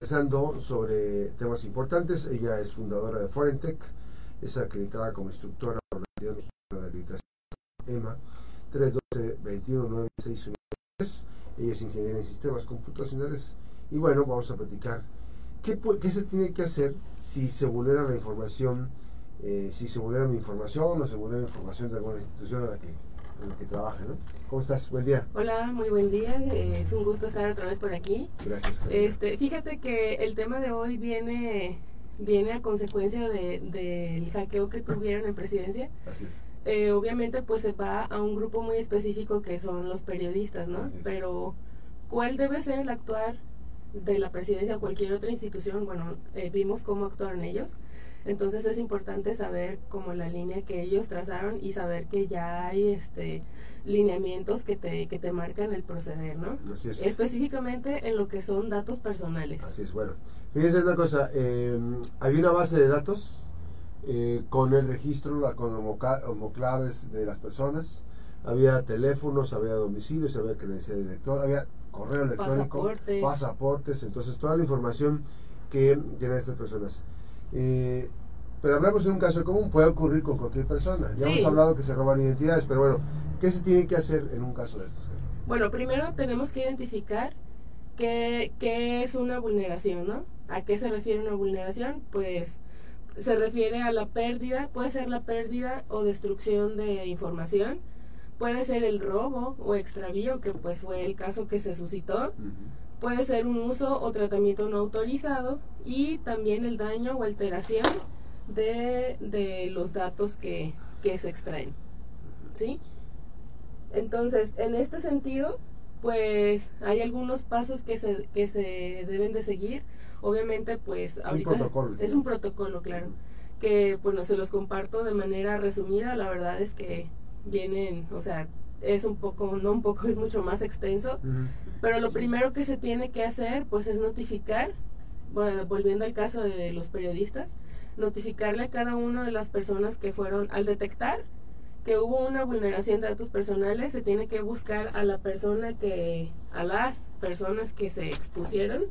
conversando sobre temas importantes. Ella es fundadora de Forentech, es acreditada como instructora por la Entidad Mexicana de Acreditación EMA 312-21961. Ella es ingeniera en sistemas computacionales. Y bueno, vamos a platicar qué, qué se tiene que hacer si se vulnera la información, eh, si se vulnera mi información o se vulnera la información de alguna institución a la que, en que trabaje, ¿no? ¿Cómo estás? Buen día. Hola, muy buen día. Eh, es un gusto estar otra vez por aquí. Gracias. Este, fíjate que el tema de hoy viene viene a consecuencia del de, hackeo que tuvieron en presidencia. Así es. Eh, obviamente pues se va a un grupo muy específico que son los periodistas, ¿no? Pero ¿cuál debe ser el actuar de la presidencia o cualquier otra institución? Bueno, eh, vimos cómo actuaron ellos. Entonces es importante saber como la línea que ellos trazaron y saber que ya hay este lineamientos que te, que te marcan el proceder, ¿no? Así es. Específicamente en lo que son datos personales. Así es, bueno. Fíjense una cosa, eh, había una base de datos eh, con el registro, la, con homoclaves de las personas, había teléfonos, había domicilios, había credencial de director, había correo electrónico, pasaportes, pasaportes entonces toda la información que tienen estas personas. Eh, pero hablamos de un caso común, puede ocurrir con cualquier persona. Ya Sí. hemos hablado que se roban identidades, pero bueno, ¿qué se tiene que hacer en un caso de estos? Bueno, primero tenemos que identificar qué, qué es una vulneración, ¿no? ¿A qué se refiere una vulneración? Pues se refiere a la pérdida, puede ser la pérdida o destrucción de información, puede ser el robo o extravío, que pues fue el caso que se suscitó, puede ser un uso o tratamiento no autorizado y también el daño o alteración de, de los datos que, que se extraen. ¿Sí? Entonces, en este sentido, pues hay algunos pasos que se, que se deben de seguir. Obviamente, pues un ahorita protocolo. es un protocolo, claro, que bueno, se los comparto de manera resumida. La verdad es que vienen, o sea, es un poco, no un poco, es mucho más extenso. Pero lo primero que se tiene que hacer, pues, es notificar, volviendo al caso de los periodistas, notificarle a cada una de las personas que fueron, al detectar que hubo una vulneración de datos personales, se tiene que buscar a la persona que, a las personas que se expusieron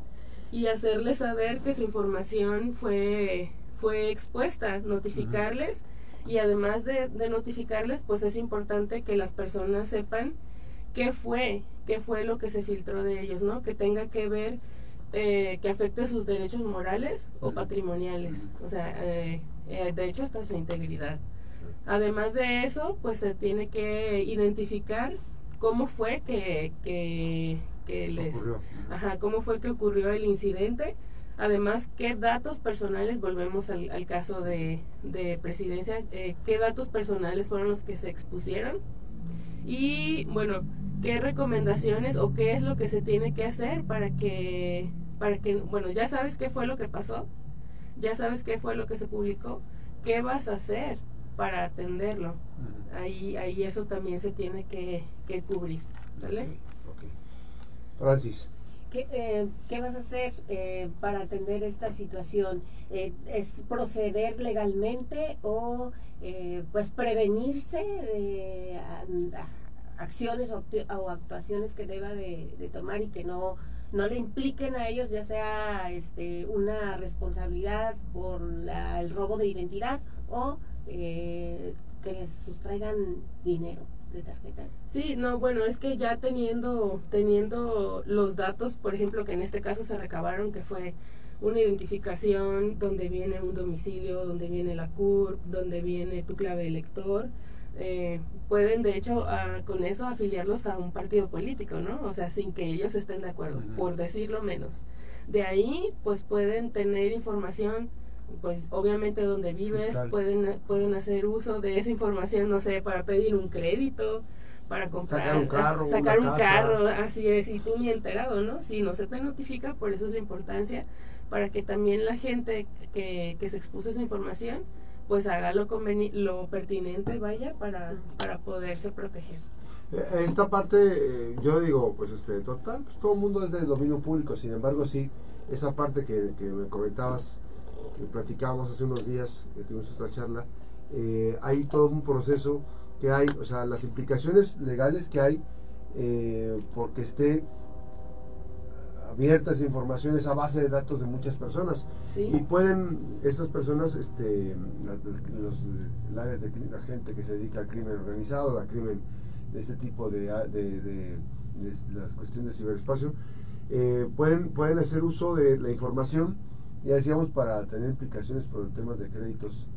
y hacerles saber que su información fue, fue expuesta, notificarles. Y además de, de notificarles, pues es importante que las personas sepan qué fue, qué fue lo que se filtró de ellos, ¿no? Que tenga que ver, eh, que afecte sus derechos morales o patrimoniales, o sea, eh, eh, de hecho hasta su integridad. Además de eso, pues se tiene que identificar cómo fue que, que, que les... Ocurrió. Ajá, cómo fue que ocurrió el incidente. Además, qué datos personales, volvemos al, al caso de, de presidencia, eh, qué datos personales fueron los que se expusieron. Y bueno, qué recomendaciones o qué es lo que se tiene que hacer para que, para que, bueno, ya sabes qué fue lo que pasó, ya sabes qué fue lo que se publicó, qué vas a hacer para atenderlo. Ahí, ahí eso también se tiene que, que cubrir. ¿Sale? Ok. Francis. ¿Qué, eh, qué vas a hacer eh, para atender esta situación? Eh, ¿Es proceder legalmente o eh, pues prevenirse de a- a- acciones o, actu- o actuaciones que deba de, de tomar y que no no le impliquen a ellos ya sea este una responsabilidad por la- el robo de identidad o eh, que les sustraigan dinero de tarjetas? Sí, no, bueno, es que ya teniendo, teniendo los datos, por ejemplo, que en este caso se recabaron, que fue una identificación donde viene un domicilio, donde viene la CURP, donde viene tu clave de lector, eh, pueden de hecho ah, con eso afiliarlos a un partido político, ¿no? O sea, sin que ellos estén de acuerdo, Ujú. por decirlo menos. De ahí, pues pueden tener información, pues obviamente donde vives, Fiscal. pueden, pueden hacer uso de esa información, no sé, para pedir un crédito, para comprar, Sacar un carro, sacar un casa. carro, así es, y tú ni enterado, ¿no? Si no se te notifica, por eso es la importancia, para que también la gente que, que se expuso esa información, pues haga lo, conveni- lo pertinente, vaya, para, para poderse proteger. Eh, Esta parte, eh, yo digo, pues este, total, pues todo el mundo es de dominio público, sin embargo, sí, esa parte que, que me comentabas, que platicábamos hace unos días, que tuvimos esta charla, eh, hay todo un proceso que hay, o sea, las implicaciones legales que hay eh, porque esté abierta esa información, esa base de datos de muchas personas. Sí. Y pueden estas personas, este, los, áreas de la gente que se dedica al crimen organizado, al crimen de este tipo de, a- de, de- de las cuestiones de ciberespacio, eh, pueden, pueden hacer uso de la información, ya decíamos, para tener implicaciones por temas de créditos,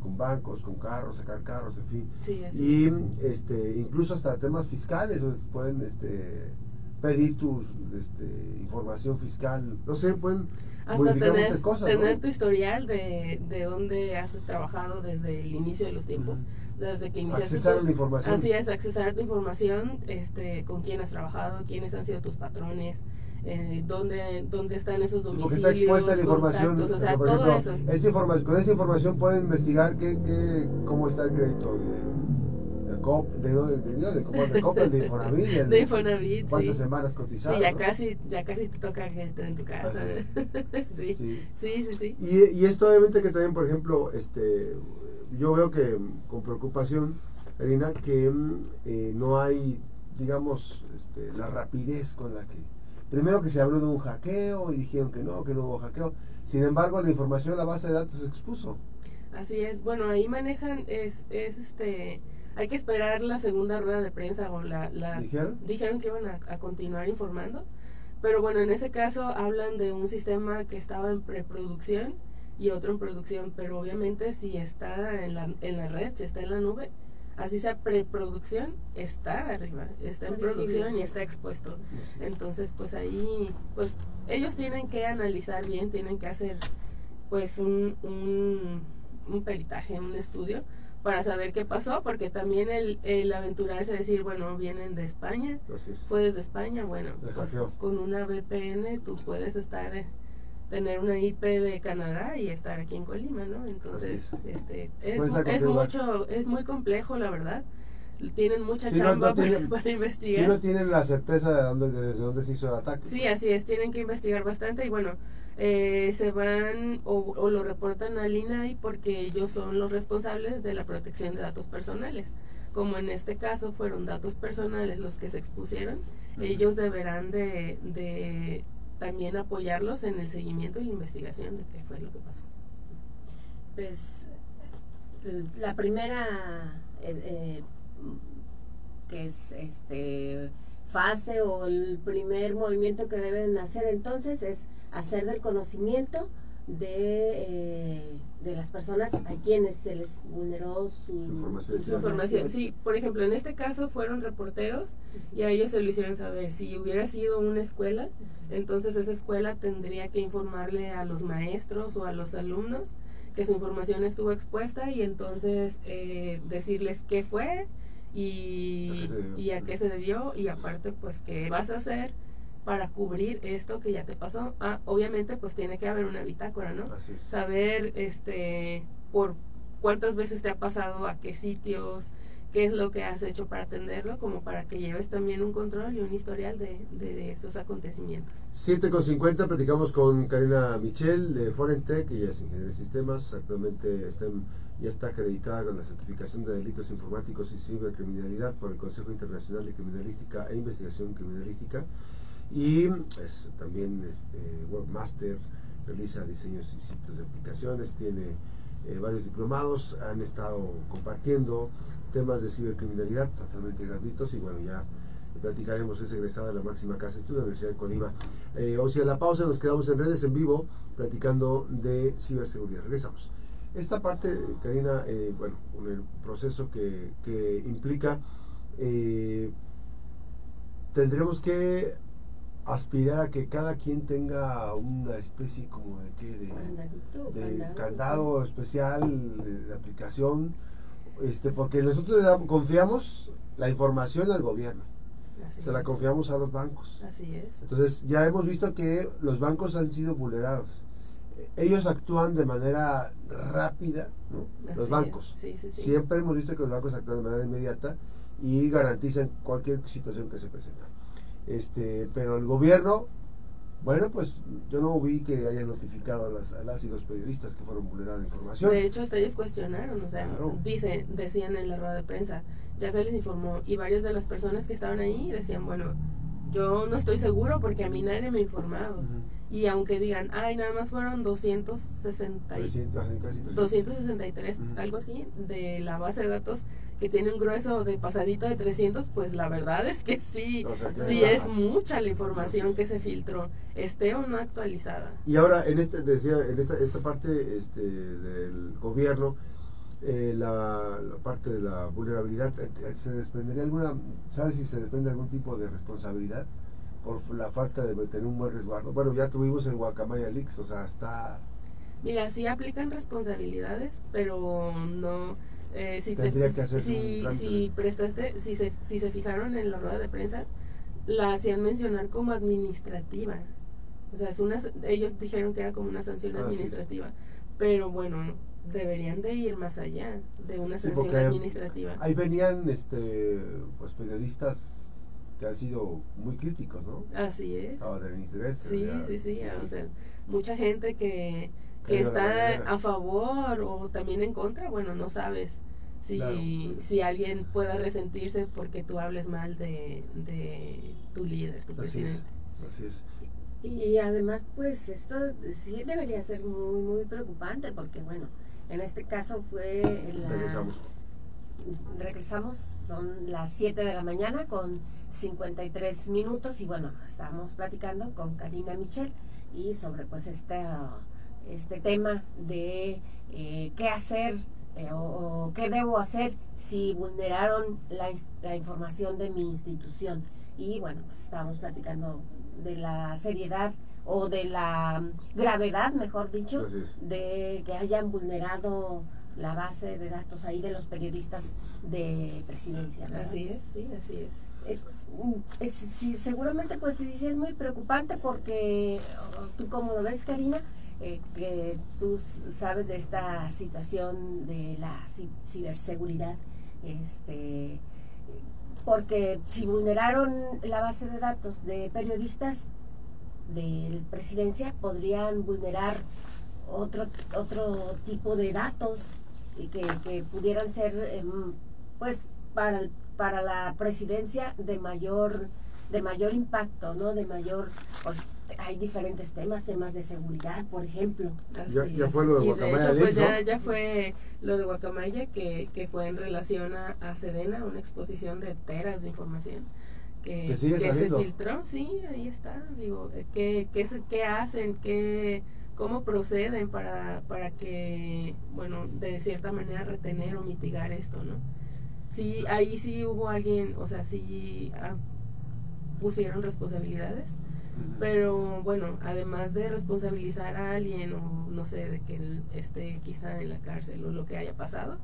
con bancos, con carros, sacar carros, en fin. Sí, Y es. este, incluso hasta temas fiscales, o pueden este, pedir tu este, información fiscal, no sé, pueden hasta tener, cosas. ¿no? tener tu historial de, de dónde has trabajado desde el inicio de los tiempos, desde que iniciaste Accesar tu- la información. Así es, accesar tu información, este, con quién has trabajado, quiénes han sido tus patrones, eh, dónde, dónde están esos Sí, porque domicilios, está expuesta la información. o sea, todo ejemplo, eso. esa informa- con esa información pueden investigar qué, qué, cómo está el crédito de, de COP, de, de, de, de, de el de Infonavit, el De Infonavit, cuántas sí. semanas cotizadas. Sí, ya ¿no? casi, ya casi te toca gente en tu casa. sí. Sí. sí, sí, sí. Y, y esto obviamente que también, por ejemplo, este, yo veo que con preocupación, Karina, que mm, eh, no hay, digamos, este, la rapidez con la que... Primero que se habló de un hackeo y dijeron que no, que no hubo hackeo. Sin embargo, la información, la base de datos se expuso. Así es. Bueno, ahí manejan, es, es este, hay que esperar la segunda rueda de prensa o la... la ¿Dijeron? Dijeron que iban a, a continuar informando. Pero bueno, en ese caso hablan de un sistema que estaba en preproducción y otro en producción, pero obviamente si está en la, en la red, si está en la nube, así sea preproducción, está arriba, está en producción y está expuesto. Entonces, pues ahí, pues ellos tienen que analizar bien, tienen que hacer pues un, un, un peritaje, un estudio para saber qué pasó, porque también el, el aventurarse a decir, bueno, vienen de España, Así es. fue desde España, bueno, pues con una VPN tú puedes estar, eh, tener una IP de Canadá y estar aquí en Colima, ¿no? Entonces, es. este, es, Puedes es mucho, es muy complejo, la verdad. Tienen mucha chamba no para- tienen- para, Si investigar. no tienen la certeza de dónde, de desde dónde se hizo el ataque. Sí, así es, tienen que investigar bastante y bueno, eh, se van o, o lo reportan al INAI porque ellos son los responsables de la protección de datos personales. Como en este caso fueron datos personales los que se expusieron, ellos deberán de, de también apoyarlos en el seguimiento y la investigación de qué fue lo que pasó. Pues la primera eh, eh, que es este fase o el primer movimiento que deben hacer entonces es hacer del conocimiento de, eh, de las personas a quienes se les vulneró su, información. Su información, sí, por ejemplo, en este caso fueron reporteros y a ellos se lo hicieron saber. Si hubiera sido una escuela, entonces esa escuela tendría que informarle a los maestros o a los alumnos que su información estuvo expuesta y entonces eh, decirles qué fue y, ¿A qué se debió? y a qué se debió y aparte pues qué vas a hacer para cubrir esto que ya te pasó. Ah, obviamente pues tiene que haber una bitácora, ¿no? Así es. saber este por cuántas veces te ha pasado, a qué sitios, qué es lo que has hecho para atenderlo, como para que lleves también un control y un historial de, de estos acontecimientos. 7 con 50 platicamos con Karina Michel de Forentech, ella es ingeniera de sistemas, actualmente está en- ya está acreditada con la certificación de delitos informáticos y cibercriminalidad por el Consejo Internacional de Criminalística e Investigación Criminalística y es también eh, webmaster, realiza diseños y sitios de aplicaciones, tiene eh, varios diplomados, han estado compartiendo temas de cibercriminalidad totalmente gratuitos y bueno, ya platicaremos, es egresada de la máxima casa de estudio de la Universidad de Colima. Eh, vamos a ir a la pausa, nos quedamos en redes en vivo platicando de ciberseguridad. Regresamos. Esta parte, Karina, eh, bueno, con el proceso que, que implica, eh, tendremos que aspirar a que cada quien tenga una especie como de qué, de, candado. candado especial de, de aplicación, este, porque nosotros le damos- confiamos la información al gobierno, Así se la confiamos a los bancos. Así es. Entonces ya hemos visto que los bancos han sido vulnerados. Ellos actúan de manera rápida, ¿no? los Así bancos. es. Sí, sí, sí. Siempre hemos visto que los bancos actúan de manera inmediata y garantizan cualquier situación que se presenta. Este, pero el gobierno, bueno, pues yo no vi que hayan notificado a las, a las y los periodistas que fueron vulnerados de información. De hecho, hasta ellos cuestionaron, o sea, Claro. dice, decían en la rueda de prensa, ya se les informó, y varias de las personas que estaban ahí decían, bueno, Yo no estoy seguro porque a mí nadie me ha informado. Y aunque digan, ay, nada más fueron 260 y- 300, casi 300. 263, Ujú. algo así, de la base de datos que tiene un grueso de pasadito de 300, pues la verdad es que sí, O sea, que sí es mucha la información que se filtró, esté o no actualizada. Y ahora, en este, decía, en esta, esta parte este, del gobierno, eh, la, la parte de la vulnerabilidad, eh, ¿se desprendería alguna, sabes si se desprende algún tipo de responsabilidad por la falta de tener un buen resguardo? Bueno, ya tuvimos el Guacamaya Leaks, o sea, está... Mira, sí aplican responsabilidades, pero no... eh, si, te- que si, si prestaste, si se, si se fijaron en la rueda de prensa, la hacían mencionar como administrativa. O sea, es una, ellos dijeron que era como una sanción Ah, sí. administrativa, pero bueno, deberían de ir más allá de una sanción administrativa. Ahí venían este, pues, periodistas que han sido muy críticos, ¿no? Así es. Estaba Denise Dresser, Sí, ya- sí, sí, o sea, mucha gente que, Que está a favor o también en contra, bueno, no sabes si, Claro. si alguien pueda resentirse porque tú hables mal de, de tu líder, tu Así es, presidente. así es. Y además, pues esto sí debería ser muy, muy preocupante porque, bueno, en este caso fue la... Regresamos. Regresamos, son las 7 de la mañana con 53 minutos y bueno, estamos platicando con Karina Michel y sobre pues este, este tema de eh, qué hacer eh, o, o qué debo hacer si vulneraron la, información de mi institución. Y bueno, pues estábamos platicando de la seriedad o de la gravedad, mejor dicho, de que hayan vulnerado la base de datos ahí de los periodistas de presidencia. ¿verdad? Así es, sí, así es. Mm, es- sí, seguramente pues sí, es muy preocupante porque tú como lo ves Karina eh, que tú sabes de esta situación de la ci- ciberseguridad este porque si vulneraron la base de datos de periodistas de presidencia podrían vulnerar otro otro tipo de datos que, que pudieran ser em, pues para el- para la presidencia de mayor de mayor impacto no de mayor pues, hay diferentes temas temas de seguridad por ejemplo Ya- fue lo de Guacamaya hecho, pues ya, ya fue lo de Guacamaya que, que fue en relación a, a Sedena, una exposición de teras de información que, Que sigue se filtró. Sí, ahí está. Digo, eh, ¿qué, qué, qué hacen? ¿Qué, ¿Cómo proceden para, para que, bueno, de cierta manera retener o mitigar esto, no? Sí, ahí sí hubo alguien, o sea, sí ah, pusieron responsabilidades pero bueno, además de responsabilizar a alguien o no sé, de que él esté quizá en la cárcel o lo que haya pasado,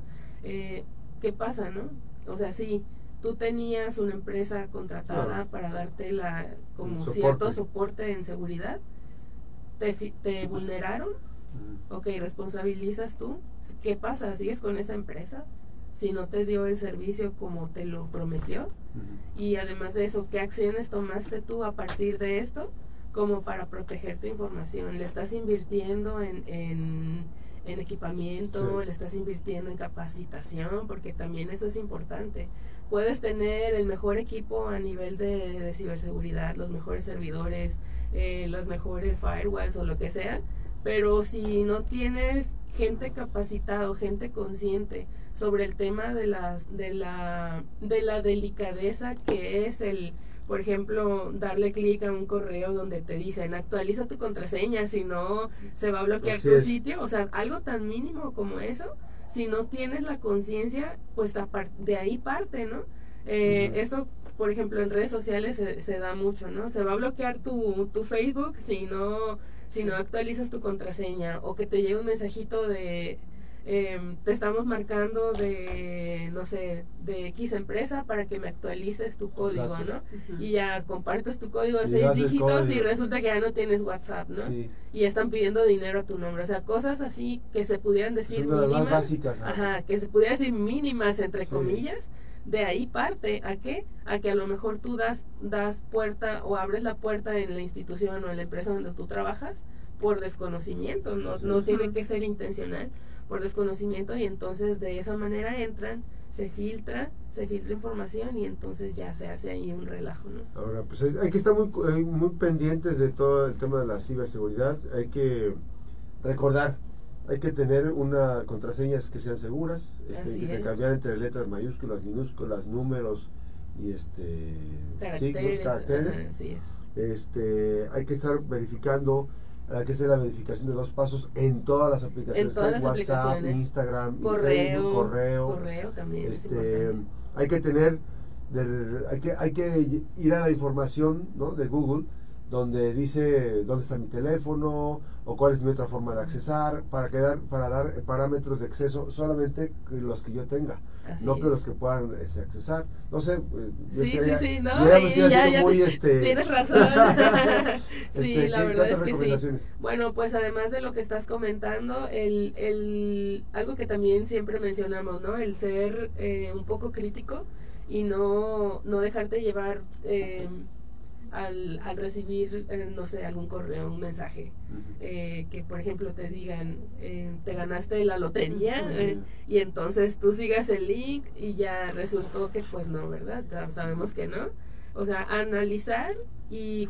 eh, ¿qué pasa, no? O sea, sí, tú tenías una empresa contratada Claro. para darte la como cierto soporte. en seguridad, te, te vulneraron, Ujú. ok, responsabilizas tú, ¿qué pasa? ¿Sigues con esa empresa? Si no te dio el servicio como te lo prometió, y además de eso, ¿qué acciones tomaste tú a partir de esto como para proteger tu información? ¿Le estás invirtiendo en, en, en equipamiento? Sí. ¿Le estás invirtiendo en capacitación? Porque también eso es importante. Puedes tener el mejor equipo a nivel de, de ciberseguridad, los mejores servidores, eh, las mejores firewalls o lo que sea, pero si no tienes gente capacitada gente consciente sobre el tema de las de la de la delicadeza que es el por ejemplo darle clic a un correo donde te dicen actualiza tu contraseña si no se va a bloquear Así tu es. sitio o sea algo tan mínimo como eso si no tienes la conciencia pues de ahí parte no Eh, eso por ejemplo en redes sociales se, se da mucho no se va a bloquear tu, tu Facebook si no si no actualizas tu contraseña o que te llegue un mensajito de em, te estamos marcando de no sé de X empresa para que me actualices tu código Exacto. no y ya compartes tu código de Y seis dígitos y resulta que ya no tienes WhatsApp no Sí. y están pidiendo dinero a tu nombre o sea cosas así que se pudieran decir Son de las más mínimas básicas. ¿no? Ajá, que se pudiera decir mínimas entre Sí. comillas, de ahí parte a qué? A que a lo mejor tú das das puerta o abres la puerta en la institución o en la empresa donde tú trabajas por desconocimiento, no, no tiene que ser intencional, por desconocimiento y entonces de esa manera entran, se filtra, se filtra información y entonces ya se hace ahí un relajo, ¿no? Ahora, pues hay que estar muy, eh, muy pendientes de todo el tema de la ciberseguridad, hay que recordar, hay que tener una contraseñas que sean seguras, este, que cambiar entre letras mayúsculas, minúsculas, números y este signos, caracteres. Este, hay que estar verificando hay que hacer la verificación de dos pasos en todas las aplicaciones. En todas las WhatsApp, Instagram, correo, Facebook, correo. Correo también. Este, hay que tener, hay, que, hay que ir a la información ¿no? de Google donde dice dónde está mi teléfono o cuál es mi otra forma de accesar para quedar para dar parámetros de acceso solamente los que yo tenga no que los que puedan este, accesar. No sé eh, sí sí sí no ya, ya, muy, este, tienes razón. Sí este, la verdad es que sí. bueno pues además de lo que estás comentando el, el algo que también siempre mencionamos no el ser eh, un poco crítico y no no dejarte llevar eh, al, al recibir, eh, no sé, algún correo, un mensaje, eh, que por ejemplo te digan, eh, te ganaste la lotería y entonces tú sigas el link y ya resultó que pues no, ¿verdad? sabemos que no. O sea, analizar y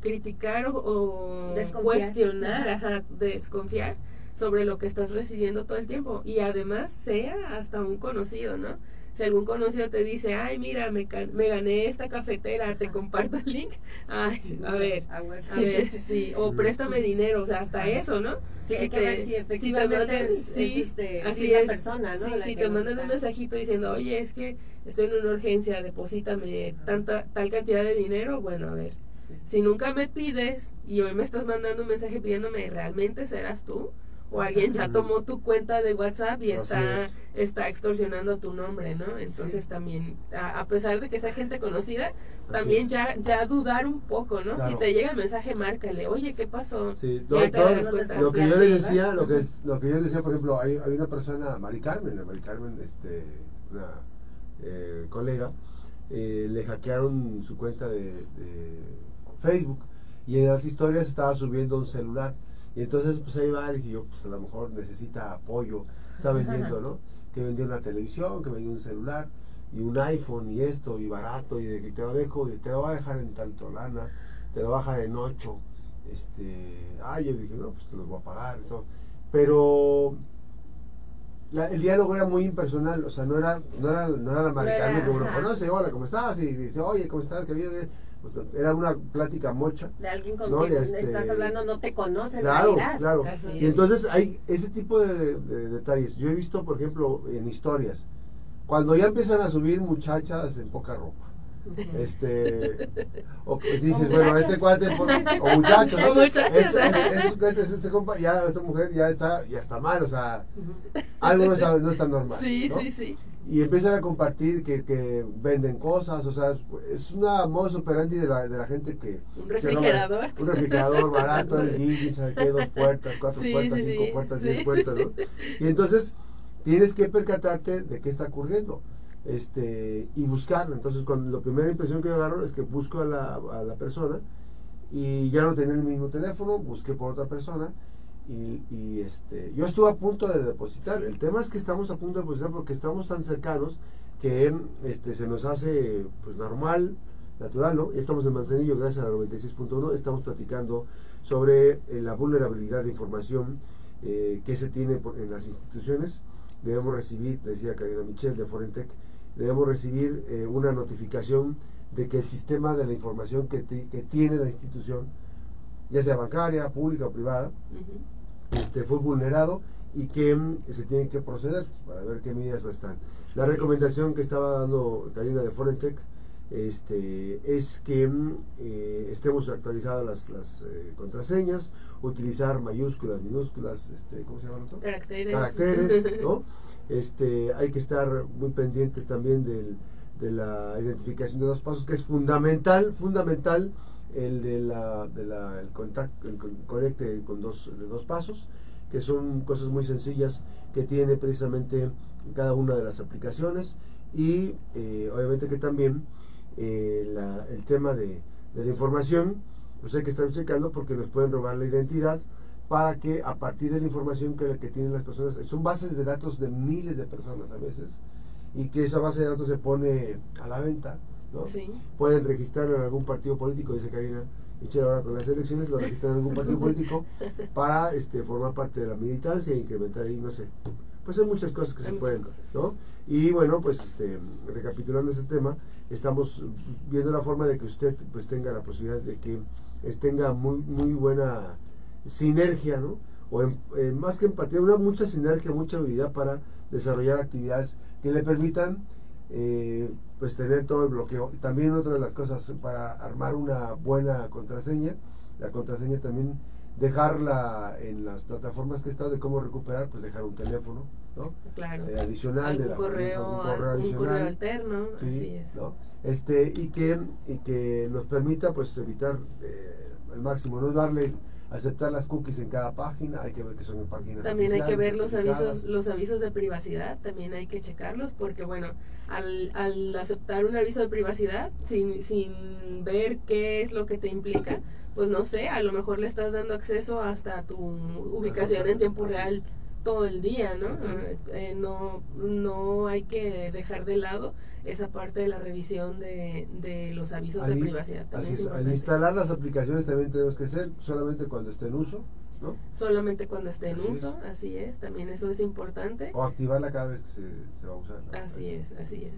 criticar o, cuestionar, ajá, desconfiar sobre lo que estás recibiendo todo el tiempo y además sea hasta un conocido, ¿no? Si algún conocido te dice, ay, mira, me, me gané esta cafetera, te comparto el link, ay, a ver, a ver, sí, o préstame dinero, o sea, hasta eso, ¿no? Sí, hay que ver si efectivamente este, así es, persona, ¿no? Sí, si te mandan un mensajito diciendo, oye, es que estoy en una urgencia, deposítame tanta, tal cantidad de dinero, bueno, a ver, si nunca me pides y hoy me estás mandando un mensaje pidiéndome, ¿realmente serás tú? O alguien ya tomó tu cuenta de WhatsApp y está, está extorsionando tu nombre, ¿no? Entonces también, a, pesar de que sea gente conocida, también ya, ya dudar un poco, ¿no? Si te llega el mensaje, márcale, oye, ¿qué pasó? Sí, lo que yo le decía, lo que, lo que yo decía, por ejemplo, hay, hay una persona, Mari Carmen, Mari Carmen, este, una eh, colega, eh, le hackearon su cuenta de, de Facebook y en las historias estaba subiendo un celular y entonces, pues ahí va, dije yo, pues a lo mejor necesita apoyo. Está vendiendo, ¿no? Que vendía una televisión, que vendía un celular, y un iPhone, y esto, y barato, y de que te lo dejo, y te lo va a dejar en tanto lana, te lo baja en 8. Este, ah, yo dije, no, pues te lo voy a pagar y todo. Pero el diálogo era muy impersonal, o sea, no era, no era, no era la americana que uno conoce, hola, ¿cómo estás? Y dice, oye, ¿cómo estás? ¿Qué bien? Pues, era una plática mocha. De alguien con quien este, estás hablando no te conoce. Claro, claro. Y entonces hay ese tipo de, detalles. Yo he visto, por ejemplo, en historias, cuando ya empiezan a subir muchachas en poca ropa. Este, o dices, bueno, este cuate, o muchachos, ¿no? este compa, ya esta mujer ya está, ya está mal, o sea, algo no está, no está normal. Sí, sí, sí y empiezan a compartir que, que, venden cosas, o sea, es una modo operandi de la, de la gente que... Un refrigerador. un refrigerador barato, el Gigi, ¿sabes qué? Dos puertas, cuatro puertas, cinco puertas, diez puertas, ¿no? Y entonces tienes que percatarte de qué está ocurriendo este y buscarlo. Entonces, cuando la primera impresión que yo agarro es que busco a la, a la persona y ya no tenía el mismo teléfono, busqué por otra persona y, este, yo estuve a punto de depositar. El tema es que estamos a punto de depositar porque estamos tan cercanos que este, se nos hace pues normal, natural, ¿no? Estamos en Manzanillo, gracias a la 96.1, estamos platicando sobre eh, la vulnerabilidad de información eh, que se tiene en las instituciones. Debemos recibir, decía Karina Michel de Forentec, debemos recibir eh, una notificación de que el sistema de la información que, que tiene la institución, ya sea bancaria, pública o privada, este, fue vulnerado y que mm, se tiene que proceder para ver qué medidas están. La recomendación que estaba dando Karina de Forentec este, es que mm, eh, estemos actualizadas las, las eh, contraseñas, utilizar mayúsculas, minúsculas, este, ¿cómo se llama? Caracteres. Caracteres, ¿no? Este, hay que estar muy pendientes también del, de la identificación de los pasos, que es fundamental, fundamental el de la, el contacto, el conecte con dos, de dos pasos, que son cosas muy sencillas que tiene precisamente cada una de las aplicaciones y eh, obviamente que también eh, la, el tema de, de, la información pues hay que estar checando porque nos pueden robar la identidad para que a partir de la información que, que tienen las personas, son bases de datos de miles de personas a veces, y que esa base de datos se pone a la venta, ¿no? Sí. Pueden registrarlo en algún partido político, dice Karina, y ahora con las elecciones lo registran en algún partido político para este, formar parte de la militancia e incrementar ahí, no sé. Pues hay muchas cosas que Hay se pueden, cosas. ¿no? Y bueno, pues este, recapitulando este tema, estamos viendo la forma de que usted pues tenga la posibilidad de que es- tenga muy muy buena sinergia, ¿no? O em- eh, más que empatía, una mucha sinergia, mucha habilidad para desarrollar actividades que le permitan eh, pues tener todo el bloqueo. Y también otra de las cosas para armar una buena contraseña, la contraseña también dejarla en las plataformas que está de cómo recuperar, pues dejar un teléfono, ¿no? Claro. Eh, adicional de la correo, algún correo adicional. alterno, Sí, así es. ¿no? Este, y que, y que nos permita pues evitar eh, al máximo, no darle aceptar las cookies en cada página, hay que ver que son páginas También hay que ver los avisos, los avisos de privacidad, también hay que checarlos porque bueno, al, al aceptar un aviso de privacidad sin, sin ver qué es lo que te implica, pues no sé, a lo mejor le estás dando acceso hasta tu ubicación en tiempo real todo el día, ¿no? Es. Eh, no, no hay que dejar de lado esa parte de la revisión de, de los avisos Al de privacidad. así es es, al instalar las aplicaciones también tenemos que hacer solamente cuando esté en uso, ¿no? Solamente cuando esté en Así es. uso, así es, también eso es importante. O activarla cada vez que se, se va a usar. ¿no? Así es, así es.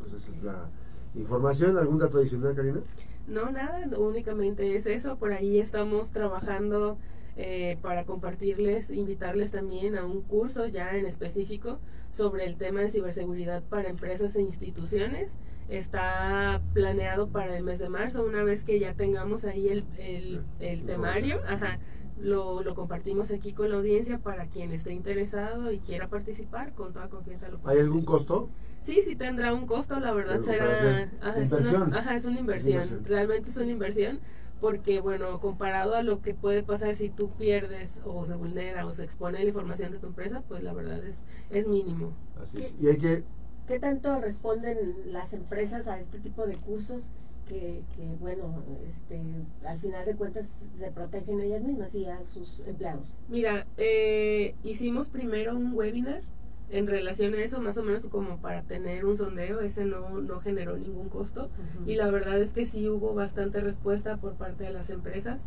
Pues esa es la información. ¿Algún dato adicional, Karina? No, nada, únicamente es eso. Por ahí estamos trabajando eh, para compartirles, invitarles también a un curso ya en específico sobre el tema de ciberseguridad para empresas e instituciones. Está planeado para el mes de marzo, una vez que ya tengamos ahí el, el, el temario. Ajá, lo, lo compartimos aquí con la audiencia para quien esté interesado y quiera participar, con toda confianza lo puede ¿Hay algún costo? Sí, sí tendrá un costo, la verdad será... Ajá es, una, ajá, es una inversión. realmente es una inversión, porque bueno, comparado a lo que puede pasar si tú pierdes o se vulnera o se expone la información de tu empresa, pues la verdad es, es mínimo. Así es. Y hay que ¿Qué tanto responden las empresas a este tipo de cursos que, que, bueno, este, al final de cuentas se protegen ellas mismas y a sus empleados? Mira, eh, hicimos primero un webinar en relación a eso, más o menos como para tener un sondeo, ese no, no generó ningún costo. Y la verdad es que sí hubo bastante respuesta por parte de las empresas.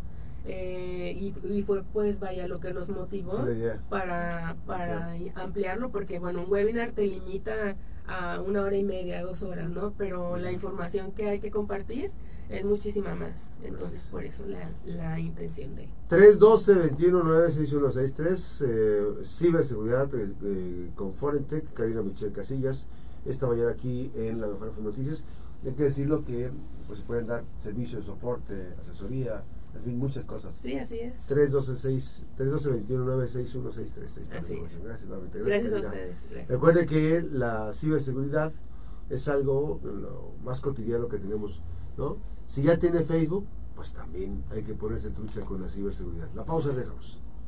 Eh, y, y fue pues vaya lo que nos motivó para, para ampliarlo porque bueno un webinar te limita a una hora y media dos horas no pero la información que hay que compartir es muchísima más. Entonces por eso la, la intención de 312-21-96163, eh, ciberseguridad eh, eh, con Forentech, Karina Michelle Casillas, esta mañana aquí en la Mejor Noticias. Hay que decirlo que pues, se pueden dar servicios, soporte, asesoría, en fin, muchas cosas. sí así es 312 312-21-96163. Ahí está la Así es. información. Gracias, nuevamente. gracias a Karina. ustedes gracias. Recuerde que la ciberseguridad es algo lo más cotidiano que tenemos, ¿no? Si ya tiene Facebook, pues también hay que ponerse trucha con la ciberseguridad. La pausa, regresamos.